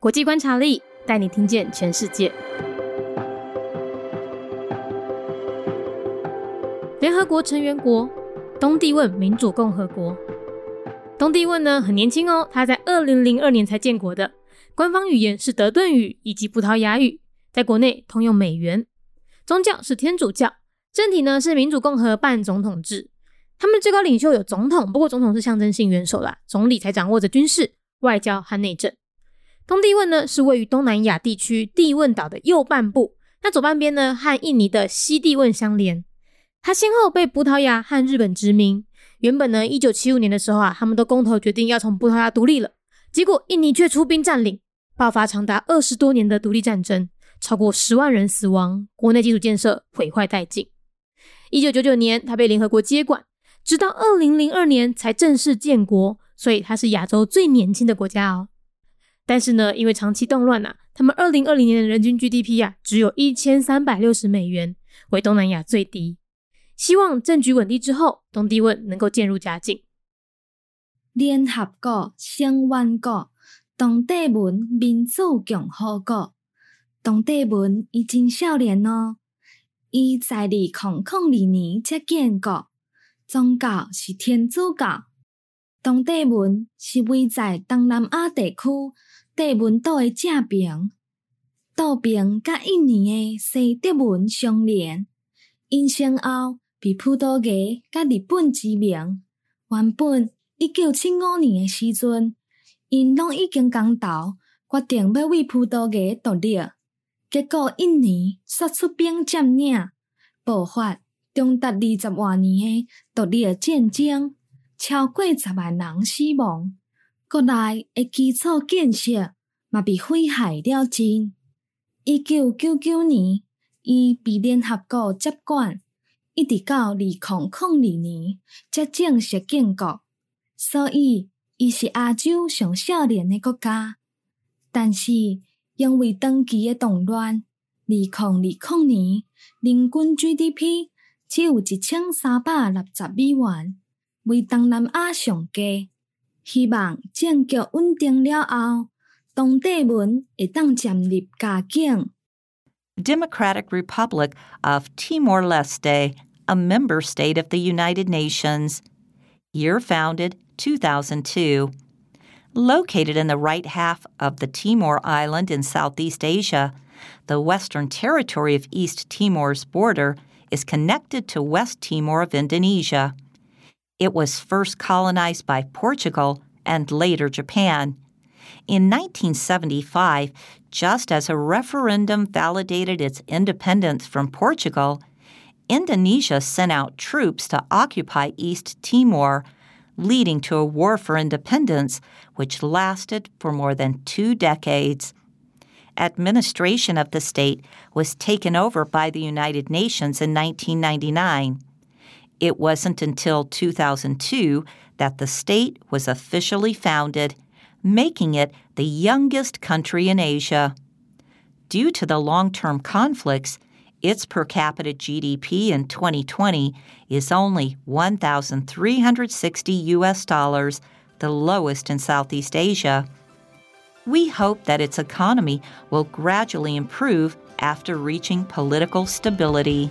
国际观察力带你听见全世界。联合国成员国东帝汶民主共和国。东帝汶呢很年轻哦，它在二零零二年才建国的，官方语言是德顿语以及葡萄牙语，在国内通用美元，宗教是天主教，政体呢是民主共和半总统制。他们最高领袖有总统，不过总统是象征性元首啦，总理才掌握着军事、外交和内政。东帝汶呢是位于东南亚地区帝汶岛的右半部，那左半边呢和印尼的西帝汶相连。它先后被葡萄牙和日本殖民。原本呢，一九七五年的时候啊，他们都公投决定要从葡萄牙独立了。结果印尼却出兵占领，爆发长达二十多年的独立战争，超过十万人死亡，国内基础建设毁坏殆尽。一九九九年，它被联合国接管，直到二零零二年才正式建国，所以它是亚洲最年轻的国家哦。但是呢，因为长期动乱呐，他们二零二零年的人均 GDP 呀，只有一千三百六十美元，为东南亚最低。希望政局稳定之后，东帝汶能够渐入佳境。联合国成员国东帝汶民主共和国。东帝汶伊真少年哦，伊在二零零二年才建国，宗教是天主教。东帝汶是位在东南亚地区帝汶岛的正边，岛边甲印尼的西帝汶相连，因先后。被葡萄牙甲日本殖民，原本一九七五年诶时阵，因拢已经公投决定要为葡萄牙独立，结果印尼率出兵占领，爆发长达二十多年诶独立战争，超过十万人死亡，国内诶基础建设嘛被毁害了尽。一九九九年，伊被联合国接管。一直到二零零二年才正式建国，所以伊是亚洲上少年的国家。但是因为长期的动乱，二零二零年人均 GDP 只有一千三百六十美元，为东南亚上低。希望政局稳定了后，东帝汶会当渐入佳境。Democratic Republic of Timor Leste, a member state of the United Nations. Year founded 2002. Located in the right half of the Timor Island in Southeast Asia, the Western Territory of East Timor's border is connected to West Timor of Indonesia. It was first colonized by Portugal and later Japan. In 1975, just as a referendum validated its independence from Portugal, Indonesia sent out troops to occupy East Timor, leading to a war for independence which lasted for more than two decades. Administration of the state was taken over by the United Nations in 1999. It wasn't until 2002 that the state was officially founded making it the youngest country in Asia. Due to the long term conflicts, its per capita GDP in 2020 is only 1,360 US dollars, the lowest in Southeast Asia. We hope that its economy will gradually improve after reaching political stability.